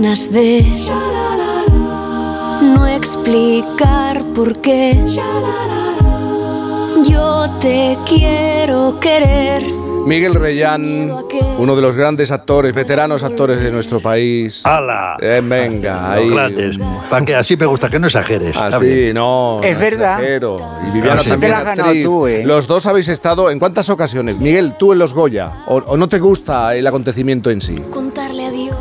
ganas de no explicar por qué. Yo te quiero querer Miguel Reyán, uno de los grandes actores, veteranos actores de nuestro país. ¡Hala! Eh, venga, ahí. grandes. Para que así me gusta, que no exageres. Así, no. Es no verdad. exagero. Y Viviana Sí, también te la has ganado tú, ¿eh? Los dos habéis estado en cuántas ocasiones. Miguel, tú en los Goya. ¿O, o no te gusta el acontecimiento en sí?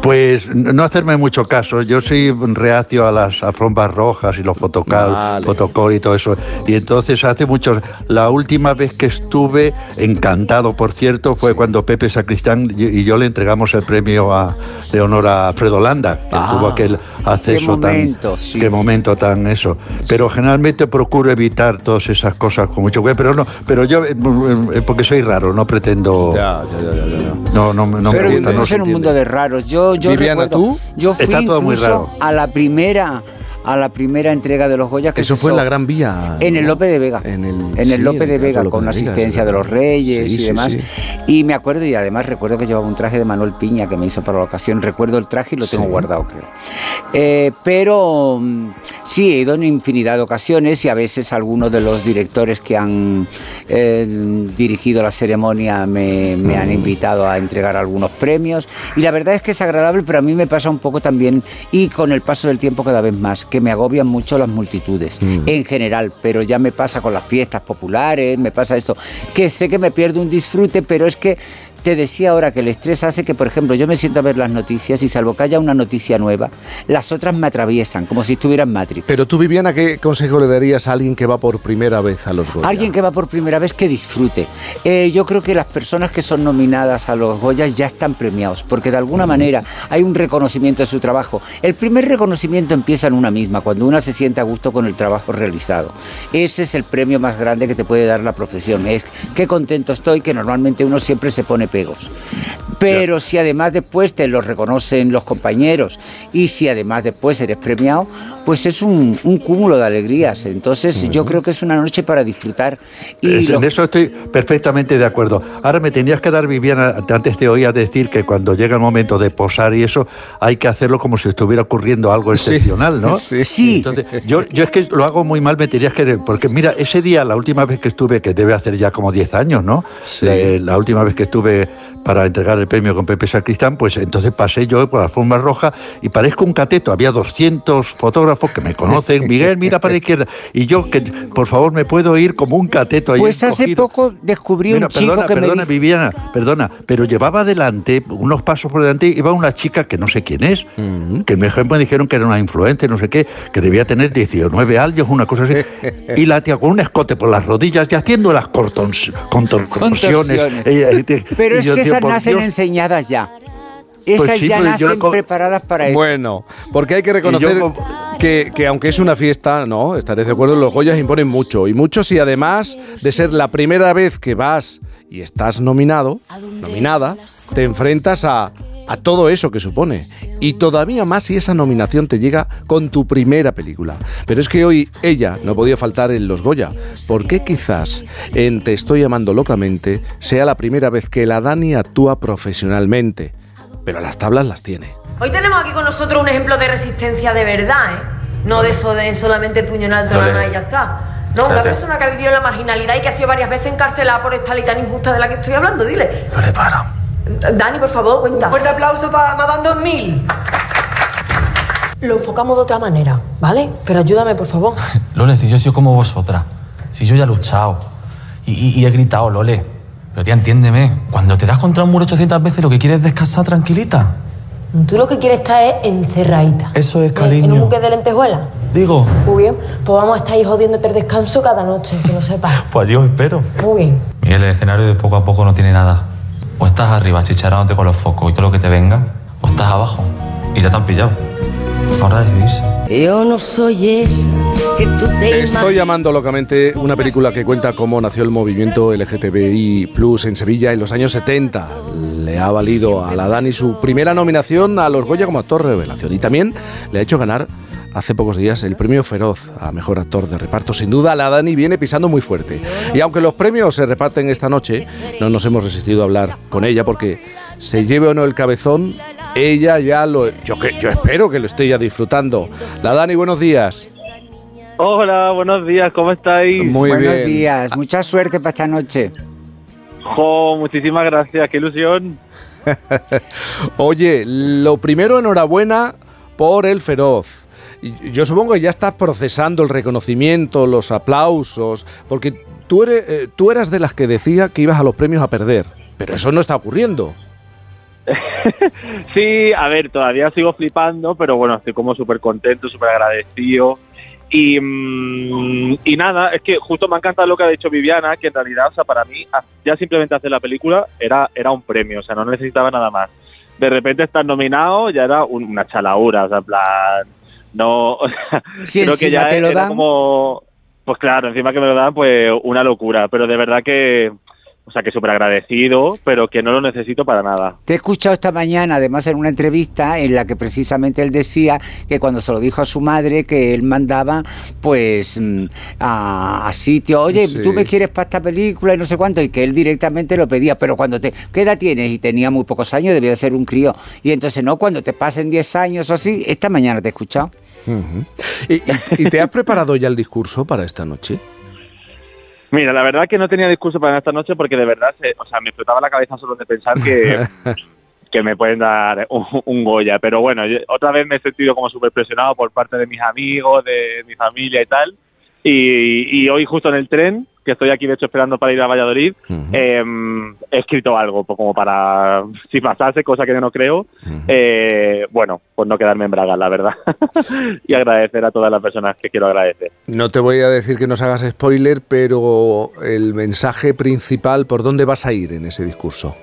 Pues no hacerme mucho caso. Yo soy reacio a las alfombras rojas y los fotocal, Vale. fotocall y todo eso. Y entonces hace mucho. La última vez que estuve, encantado por cierto, fue cuando Pepe Sacristán y y yo le entregamos el premio a, de honor a Alfredo Landa, que Ah. tuvo aquel acceso momento, tan. sí. Qué momento tan eso. Pero generalmente procuro evitar todas esas cosas con mucho cuidado. Pero no, pero yo, eh, eh, porque soy raro, no pretendo. Ya, ya, ya, ya, ya. No, no, no Pero me gusta. No, en un mundo de raros. Yo, yo Viviana, recuerdo, ¿tú? Yo fui Está todo muy raro. a la primera a la primera entrega de los Goya que Eso fue en la Gran Vía. en el. Lope de Vega En el, en sí, el Lope en de Vega con Lope Vega, asistencia de los. Reyes Sí, y sí, demás sí. y me acuerdo y además recuerdo que llevaba un traje de Manuel Piña que me hizo para la ocasión recuerdo el traje y lo tengo Sí. guardado creo Eh, pero mm, sí he ido en infinidad de ocasiones y a veces algunos de los directores que han eh, dirigido la ceremonia me, me han invitado a entregar algunos premios y la verdad es que es agradable, pero a mí me pasa un poco también y con el paso del tiempo cada vez más, que me agobian mucho las multitudes en general, pero ya me pasa con las fiestas populares, me pasa esto, que sé que me pierdo un disfrute, pero es que te decía ahora que el estrés hace que, por ejemplo, yo me siento a ver las noticias y salvo que haya una noticia nueva, las otras me atraviesan, como si estuviera en Matrix. Pero tú, Viviana, ¿qué consejo le darías a alguien que va por primera vez a los Goya? Alguien que va por primera vez que disfrute. Eh, yo creo que las personas que son nominadas a los Goyas ya están premiados, porque de alguna manera hay un reconocimiento de su trabajo. El primer reconocimiento empieza en una misma, cuando una se siente a gusto con el trabajo realizado. Ese es el premio más grande que te puede dar la profesión. Es qué contento estoy, que normalmente uno siempre se pone Pero si además después te lo reconocen los compañeros y si además después eres premiado, pues es un, un cúmulo de alegrías. Entonces yo creo que es una noche para disfrutar. Y Es- los- En eso estoy perfectamente de acuerdo. Ahora me tenías que dar, Viviana, antes te oía decir que cuando llega el momento de posar y eso, hay que hacerlo como si estuviera ocurriendo algo Sí. excepcional, ¿no? Sí. Sí. Entonces, yo, yo es que lo hago muy mal, me tenías que... Porque mira, ese día, la última vez que estuve, que debe hacer ya como 10 años, ¿no? Sí. Eh, la última vez que estuve para entregar el premio con Pepe Sacristán, pues entonces pasé yo por la forma roja y parezco un cateto. Había 200 fotógrafos que me conocen. Miguel, mira para la izquierda. Y yo, que por favor, me puedo ir como un cateto ahí Pues hace poco descubrí Mira, un chico perdona, que perdona, me dijo, Viviana, perdona, pero llevaba adelante, unos pasos por delante, iba una chica que no sé quién es, que me me dijeron que era una influencer, no sé qué, que debía tener 19 años, una cosa así, y la tía con un escote por las rodillas y haciendo las contorsiones. Y te- pero y es yo, que esas nacen Dios, enseñadas ya. Pues Esas sí, ya yo nacen preparadas para eso. Bueno, porque hay que reconocer yo que, que aunque es una fiesta, no, estaré de acuerdo, los Goyas imponen mucho. Y mucho si además de ser la primera vez que vas y estás nominado, nominada, te enfrentas a, a todo eso que supone. Y todavía más si esa nominación te llega con tu primera película. Pero es que hoy ella no podía faltar en los Goya, porque quizás en Te estoy amando locamente sea la primera vez que la Dani actúa profesionalmente. Pero las tablas las tiene. Hoy tenemos aquí con nosotros un ejemplo de resistencia de verdad, ¿eh? No de eso de solamente el puño en alto nada y ya está. No, una persona que ha vivido la marginalidad y que ha sido varias veces encarcelada por esta ley tan injusta de la que estoy hablando, dile. No le. Dani, por favor, cuenta. Un fuerte aplauso para Madame 2000. Lo enfocamos de otra manera, ¿vale? Pero ayúdame, por favor. Lole, si yo soy como vosotras. Si yo ya he luchado. Y, y- y he gritado, Lole. Pero tía, entiéndeme. Cuando te das contra un muro 800 veces, lo que quieres es descansar tranquilita. Tú lo que quieres estar es encerradita. Eso es, ¿En cariño. un buque de lentejuelas? Digo, Muy bien. Pues vamos a estar ahí jodiéndote el descanso cada noche, que lo sepas. pues yo espero. Muy bien. Miguel, el escenario de poco a poco no tiene nada. O estás arriba chicharándote con los focos y todo lo que te venga, o estás abajo y ya te han pillado. Ahora decidirse. Yo no soy esa que tú te Estoy llamando locamente una película que cuenta cómo nació el movimiento LGTBI Plus en Sevilla en los años 70. Le ha valido a la Dani su primera nominación a los Goya como actor revelación y también le ha hecho ganar hace pocos días el premio Feroz a mejor actor de reparto. Sin duda, la Dani viene pisando muy fuerte. Y aunque los premios se reparten esta noche, no nos hemos resistido a hablar con ella porque se lleve o no el cabezón, ella ya lo... Yo, que, yo espero que lo esté ya disfrutando. La Dani, buenos días. Hola, buenos días, ¿cómo estáis? Muy Buenos bien. días, mucha suerte para esta noche. Jo, muchísimas gracias, qué ilusión. Oye, lo primero, enhorabuena por el feroz. Yo supongo que ya estás procesando el reconocimiento, los aplausos, porque tú, eres, eh, tú eras de las que decía que ibas a los premios a perder, pero eso no está ocurriendo. Sí, a ver, todavía sigo flipando, pero bueno, estoy como súper contento, súper agradecido. Y, mm, y nada, es que justo me ha encantado lo que ha dicho Viviana, que en realidad, o sea, para mí, ya simplemente hacer la película era, era un premio, o sea, no necesitaba nada más. De repente estar nominado ya era un- una chalaura, o sea, en plan, no, Si creo que ya te lo era dan. como, pues claro, encima que me lo dan, pues una locura, pero de verdad que, o sea, que súper agradecido, pero que no lo necesito para nada. Te he escuchado esta mañana, además, en una entrevista en la que precisamente él decía que cuando se lo dijo a su madre, que él mandaba, pues, mm, a, a sitio, oye, Sí. tú me quieres para esta película y no sé cuánto, y que él directamente lo pedía, pero cuando te, ¿qué edad tienes? Y tenía muy pocos años, debía de ser un crío. Y entonces, no, cuando te pasen 10 años o así, esta mañana te he escuchado. Ujú. ¿Y, y- y te has preparado ya el discurso para esta noche? Mira, la verdad que no tenía discurso para esta noche porque de verdad, se- o sea, me explotaba la cabeza solo de pensar que, que me pueden dar un, un Goya. Pero bueno, yo- otra vez me he sentido como súper presionado por parte de mis amigos, de mi familia y tal. Y, y hoy justo en el tren, que estoy aquí de hecho esperando para ir a Valladolid, eh, he escrito algo pues, como para, si pasase, cosa que yo no creo, eh, bueno, pues no quedarme en bragas, la verdad. y agradecer a todas las personas que quiero agradecer. No te voy a decir que nos hagas spoiler, pero el mensaje principal, ¿por dónde vas a ir en ese discurso?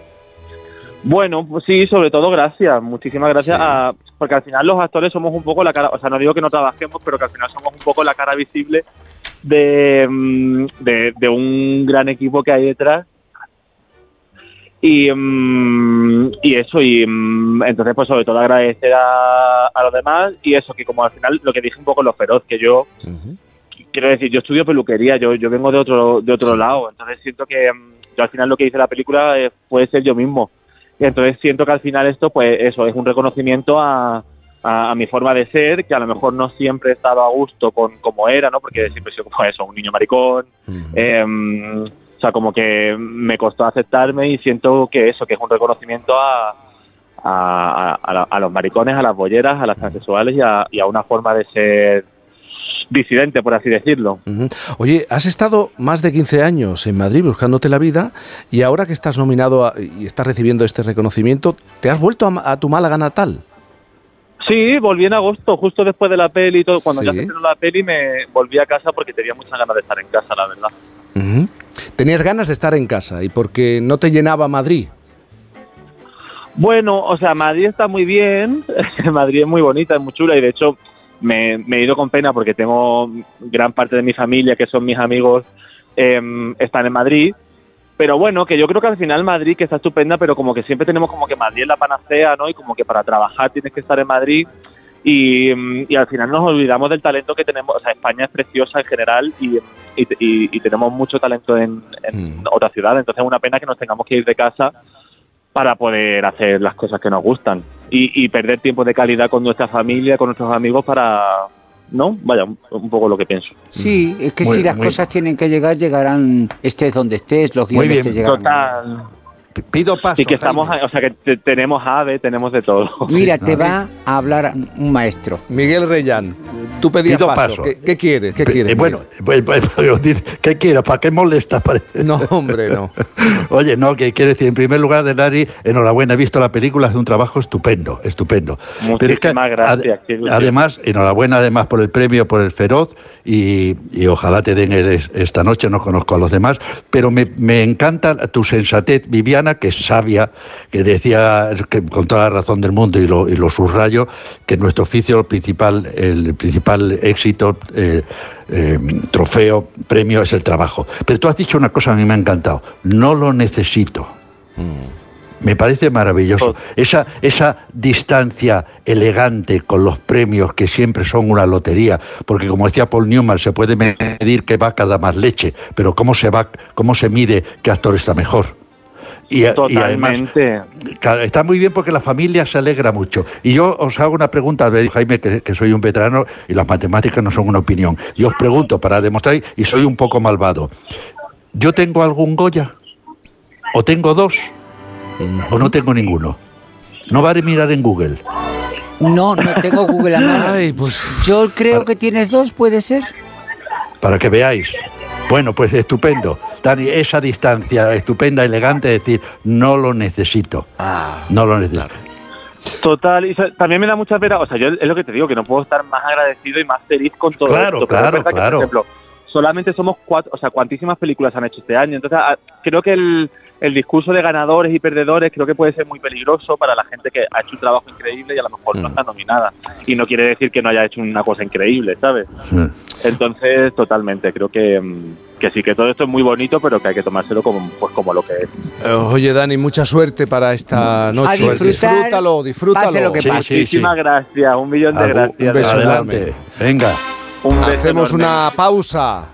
Bueno, pues sí, sobre todo gracias, muchísimas gracias, Sí. a- porque al final los actores somos un poco la cara, o sea, no digo que no trabajemos, pero que al final somos un poco la cara visible de, mm, de, de un gran equipo que hay detrás. Y, mm, y eso, y mm, entonces pues sobre todo agradecer a, a los demás y eso, que como al final lo que dije un poco los feroz, que yo quiero decir, yo estudio peluquería, yo, yo vengo de otro, de otro lado, entonces siento que yo al final lo que hice la película eh, puede ser yo mismo. Y entonces siento que al final esto, pues eso, es un reconocimiento a, a, a mi forma de ser, que a lo mejor no siempre he estado a gusto con como era, ¿no? Porque siempre he sido como eso, un niño maricón. em, o sea, como que me costó aceptarme y siento que eso, que es un reconocimiento a, a, a- los maricones, a las bolleras, a las transexuales y a, y a una forma de ser disidente, por así decirlo. Oye, has estado más de 15 años en Madrid buscándote la vida y ahora que estás nominado a- y estás recibiendo este reconocimiento, ¿te has vuelto a tu Málaga natal? Sí, volví en agosto, justo después de la peli y todo. Cuando ya se estrenó la peli me volví a casa porque tenía muchas ganas de estar en casa, la verdad. Ujú. Tenías ganas de estar en casa y porque no te llenaba Madrid. Bueno, o sea, Madrid está muy bien, Madrid es muy bonita, es muy chula y de hecho me, me he ido con pena porque tengo gran parte de mi familia, que son mis amigos, em, están en Madrid. Pero bueno, que yo creo que al final Madrid, que está estupenda, pero como que siempre tenemos como que Madrid es la panacea, ¿no? Y como que para trabajar tienes que estar en Madrid. Y, mm, y al final nos olvidamos del talento que tenemos. O sea, España es preciosa en general y, y, y- tenemos mucho talento en, en otras ciudades. Entonces es una pena que nos tengamos que ir de casa para poder hacer las cosas que nos gustan y, y perder tiempo de calidad con nuestra familia, con nuestros amigos para, ¿no? Vaya, un, poco lo que pienso. Sí, es que Muy- si las cosas tienen que llegar, llegarán, estés donde estés, los guiones te llegarán. Total. Pido paso. Y que estamos, Jaime. o sea, que te- tenemos ave, tenemos de todo. Mira, te va a hablar un maestro. Miguel Reyán, tú pedías Pido paso. paso. ¿Qué, qué quieres? ¿Qué Eh, quieres? bueno, Miguel? pues, pues, dice, ¿qué quieres? ¿Para qué molestas? Parece. No, hombre, no. Oye, no, que quiero decir, en primer lugar, Denari, enhorabuena, he visto la película, hace un trabajo estupendo, estupendo. Muchísimas gracias, qué además, enhorabuena además por el premio, por el Feroz, y, y ojalá te den el- esta noche, no conozco a los demás, pero me, me encanta tu sensatez, Viviana, que es sabia, que decía que con toda la razón del mundo, y lo, y lo subrayo, que en nuestro oficio el principal, el principal éxito, eh, eh, trofeo, premio es el trabajo. Pero tú has dicho una cosa que a mí me ha encantado, no lo necesito. Me parece maravilloso. Esa, esa distancia elegante con los premios que siempre son una lotería, porque como decía Paul Newman, se puede medir qué vaca da más leche, pero cómo se va, cómo se mide qué actor está mejor. Y, y además, está muy bien porque la familia se alegra mucho. Y yo os hago una pregunta, me dijo Jaime, que, que soy un veterano y las matemáticas no son una opinión. Yo os pregunto para demostrar, y soy un poco malvado. ¿Yo tengo algún Goya? ¿O tengo dos? ¿O no tengo ninguno? No vale mirar en Google. No, no tengo Google a mano. Ay, pues Yo creo que tienes dos, ¿puede ser? para que veáis. Bueno, pues estupendo. Dani, esa distancia estupenda, elegante, es decir, no lo necesito. Ah, no lo necesito. Total, y también me da mucha pena, o sea, yo es lo que te digo, que no puedo estar más agradecido y más feliz con todo Claro, esto. claro, que, claro. por ejemplo, solamente somos cuatro, o sea, cuantísimas películas han hecho este año, entonces creo que el, el discurso de ganadores y perdedores creo que puede ser muy peligroso para la gente que ha hecho un trabajo increíble y a lo mejor Mm. no está nominada. Y no quiere decir que no haya hecho una cosa increíble, ¿sabes? Mm. Entonces, totalmente, creo que, mm, que sí, que todo esto es muy bonito, pero que hay que tomárselo como, pues, como lo que es. Eh, Oye, Dani, mucha suerte para esta noche. disfrutar, disfrútalo, disfrútalo. pase lo que Sí, pase. sí, sí. Muchísimas gracias, un millón de gracias. un beso. Adelante. Venga. Un beso Hacemos enorme. una pausa.